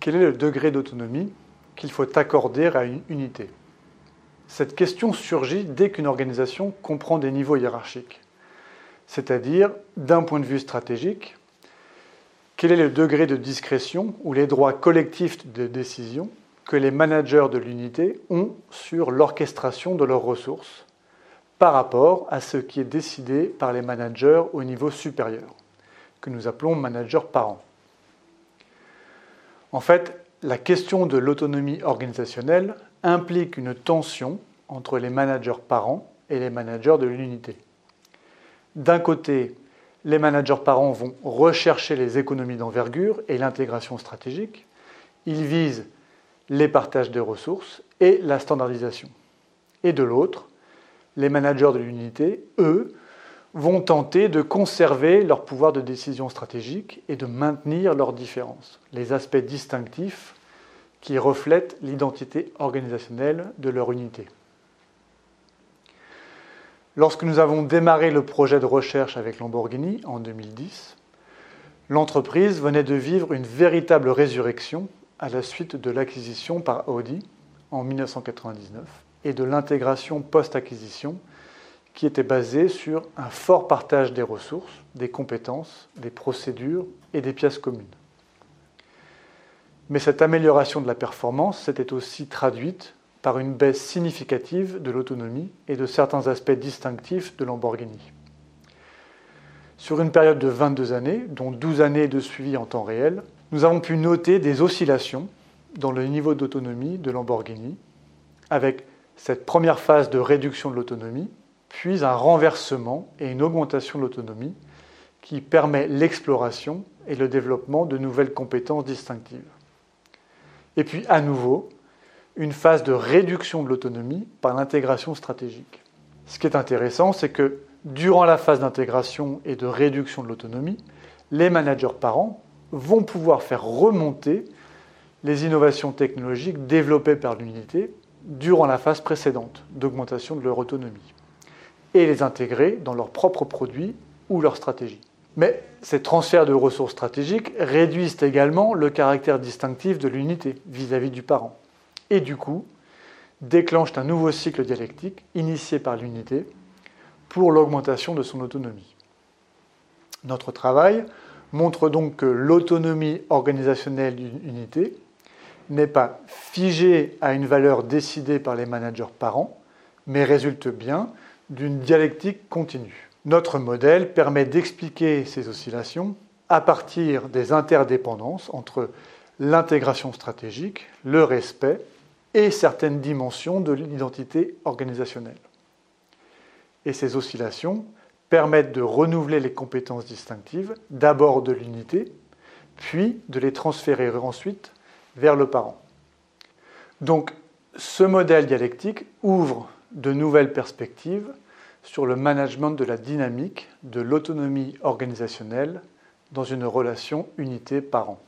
Quel est le degré d'autonomie qu'il faut accorder à une unité? Cette question surgit dès qu'une organisation comprend des niveaux hiérarchiques, c'est-à-dire d'un point de vue stratégique, quel est le degré de discrétion ou les droits collectifs de décision que les managers de l'unité ont sur l'orchestration de leurs ressources? Par rapport à ce qui est décidé par les managers au niveau supérieur, que nous appelons managers parents. En fait, la question de l'autonomie organisationnelle implique une tension entre les managers parents et les managers de l'unité. D'un côté, les managers parents vont rechercher les économies d'envergure et l'intégration stratégique. Ils visent les partages de ressources et la standardisation. Et de l'autre, les managers de l'unité, eux, vont tenter de conserver leur pouvoir de décision stratégique et de maintenir leurs différences, les aspects distinctifs qui reflètent l'identité organisationnelle de leur unité. Lorsque nous avons démarré le projet de recherche avec Lamborghini en 2010, l'entreprise venait de vivre une véritable résurrection à la suite de l'acquisition par Audi en 1999 et de l'intégration post-acquisition qui était basée sur un fort partage des ressources, des compétences, des procédures et des pièces communes. Mais cette amélioration de la performance s'était aussi traduite par une baisse significative de l'autonomie et de certains aspects distinctifs de Lamborghini. Sur une période de 22 années, dont 12 années de suivi en temps réel, nous avons pu noter des oscillations dans le niveau d'autonomie de Lamborghini, avec cette première phase de réduction de l'autonomie, puis un renversement et une augmentation de l'autonomie qui permet l'exploration et le développement de nouvelles compétences distinctives. Et puis à nouveau, une phase de réduction de l'autonomie par l'intégration stratégique. Ce qui est intéressant, c'est que durant la phase d'intégration et de réduction de l'autonomie, les managers parents vont pouvoir faire remonter les innovations technologiques développées par l'unité durant la phase précédente d'augmentation de leur autonomie et les intégrer dans leurs propres produits ou leurs stratégies. Mais ces transferts de ressources stratégiques réduisent également le caractère distinctif de l'unité vis-à-vis du parent et du coup déclenchent un nouveau cycle dialectique initié par l'unité pour l'augmentation de son autonomie. Notre travail montre donc que l'autonomie organisationnelle d'une unité n'est pas figée à une valeur décidée par les managers parents, mais résulte bien d'une dialectique continue. Notre modèle permet d'expliquer ces oscillations à partir des interdépendances entre l'intégration stratégique, le respect et certaines dimensions de l'identité organisationnelle. Et ces oscillations permettent de renouveler les compétences distinctives, d'abord de l'unité, puis de les transférer ensuite vers le parent. Donc ce modèle dialectique ouvre de nouvelles perspectives sur le management de la dynamique de l'autonomie organisationnelle dans une relation unité-parent.